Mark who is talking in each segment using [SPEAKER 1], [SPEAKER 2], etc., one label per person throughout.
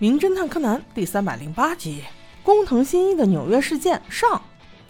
[SPEAKER 1] 名侦探柯南》第三百零八集：工藤新一的纽约事件上。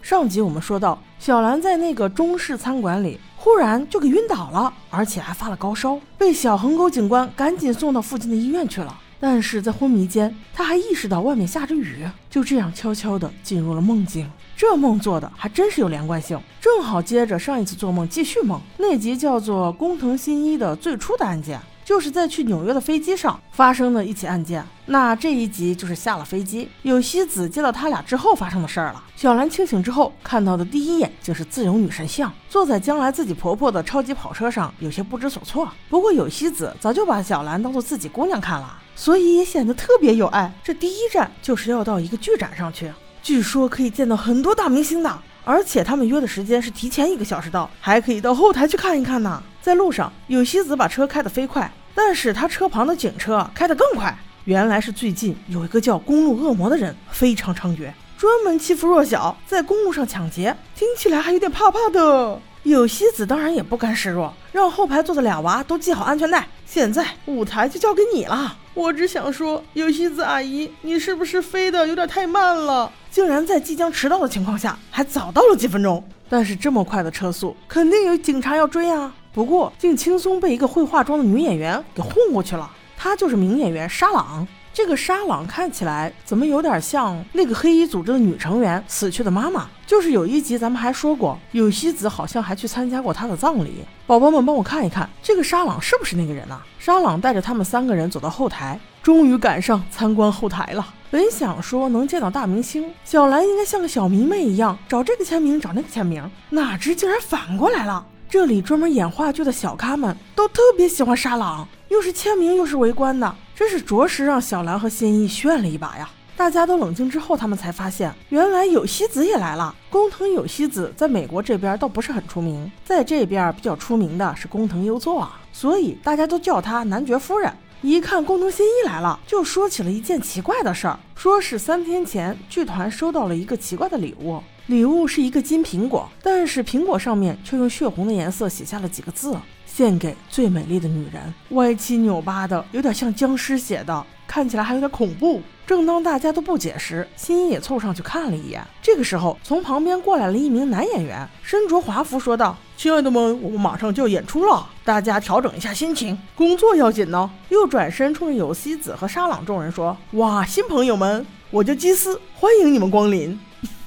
[SPEAKER 1] 上集我们说到，小兰在那个中式餐馆里，忽然就给晕倒了，而且还发了高烧，被小横沟警官赶紧送到附近的医院去了。但是在昏迷间，他还意识到外面下着雨，就这样悄悄地进入了梦境。这梦做的还真是有连贯性，正好接着上一次做梦继续梦。那集叫做《工藤新一的最初的案件》。就是在去纽约的飞机上发生的一起案件。那这一集就是下了飞机，有希子接到他俩之后发生的事儿了。小兰清醒之后看到的第一眼就是自由女神像，坐在将来自己婆婆的超级跑车上，有些不知所措。不过有希子早就把小兰当做自己姑娘看了，所以也显得特别有爱。这第一站就是要到一个剧展上去，据说可以见到很多大明星的，而且他们约的时间是提前一个小时到，还可以到后台去看一看呢。在路上，有希子把车开得飞快。但是他车旁的警车开得更快，原来是最近有一个叫公路恶魔的人非常猖獗，专门欺负弱小，在公路上抢劫，听起来还有点怕怕的。有希子当然也不甘示弱，让后排坐的俩娃都系好安全带。现在舞台就交给你了，我只想说，有希子阿姨，你是不是飞得有点太慢了？竟然在即将迟到的情况下还早到了几分钟。但是这么快的车速，肯定有警察要追啊。不过，竟轻松被一个会化妆的女演员给混过去了。她就是名演员沙朗。这个沙朗看起来怎么有点像那个黑衣组织的女成员死去的妈妈？就是有一集咱们还说过，有希子好像还去参加过她的葬礼。宝宝们帮我看一看，这个沙朗是不是那个人呢？沙朗带着他们三个人走到后台，终于赶上参观后台了。本想说能见到大明星，小兰应该像个小迷妹一样找这个签名找那个签名，哪知竟然反过来了。这里专门演话剧的小咖们都特别喜欢沙朗，又是签名又是围观的，真是着实让小兰和新一炫了一把呀！大家都冷静之后，他们才发现，原来有希子也来了。工藤有希子在美国这边倒不是很出名，在这边比较出名的是工藤优作啊，所以大家都叫她男爵夫人。一看工藤新一来了，就说起了一件奇怪的事儿，说是三天前剧团收到了一个奇怪的礼物。礼物是一个金苹果，但是苹果上面却用血红的颜色写下了几个字：“献给最美丽的女人。”歪七扭八的，有点像僵尸写的，看起来还有点恐怖。正当大家都不解时，新一也凑上去看了一眼。这个时候，从旁边过来了一名男演员，身着华服，说道：“亲爱的们，我们马上就要演出了，大家调整一下心情，工作要紧呢。”又转身冲着有希子和沙朗众人说：“哇，新朋友们，我叫基斯，欢迎你们光临。”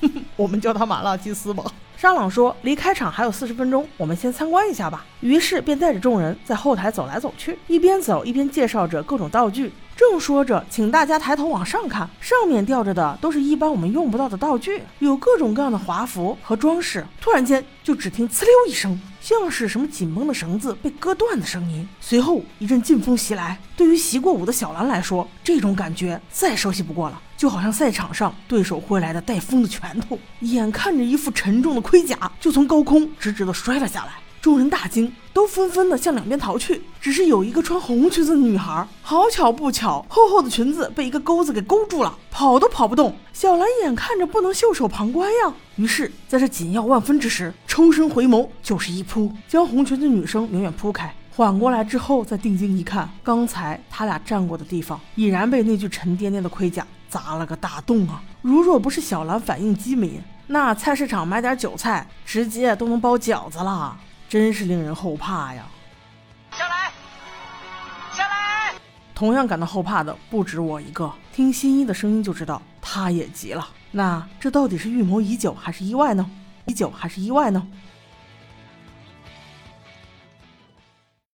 [SPEAKER 1] 我们叫他麻辣基斯吧。沙朗说：“离开场还有四十分钟，我们先参观一下吧。”于是便带着众人在后台走来走去，一边走一边介绍着各种道具。正说着，请大家抬头往上看，上面吊着的都是一般我们用不到的道具，有各种各样的华服和装饰。突然间，就只听“呲溜”一声，像是什么紧绷的绳子被割断的声音。随后一阵劲风袭来，对于习过武的小兰来说，这种感觉再熟悉不过了。就好像赛场上对手挥来的带风的拳头，眼看着一副沉重的盔甲就从高空直直的摔了下来，众人大惊，都纷纷的向两边逃去。只是有一个穿红裙子的女孩，好巧不巧，厚厚的裙子被一个钩子给勾住了，跑都跑不动。小兰眼看着不能袖手旁观呀，于是在这紧要万分之时，抽身回眸就是一扑，将红裙子女生远远扑开。缓过来之后，再定睛一看，刚才他俩站过的地方，已然被那具沉甸甸的盔甲。砸了个大洞啊！如若不是小兰反应机敏，那菜市场买点韭菜，直接都能包饺子了，真是令人后怕呀！
[SPEAKER 2] 下来，下来！
[SPEAKER 1] 同样感到后怕的不止我一个，听新一的声音就知道他也急了。那这到底是预谋已久还是意外呢？已久还是意外呢？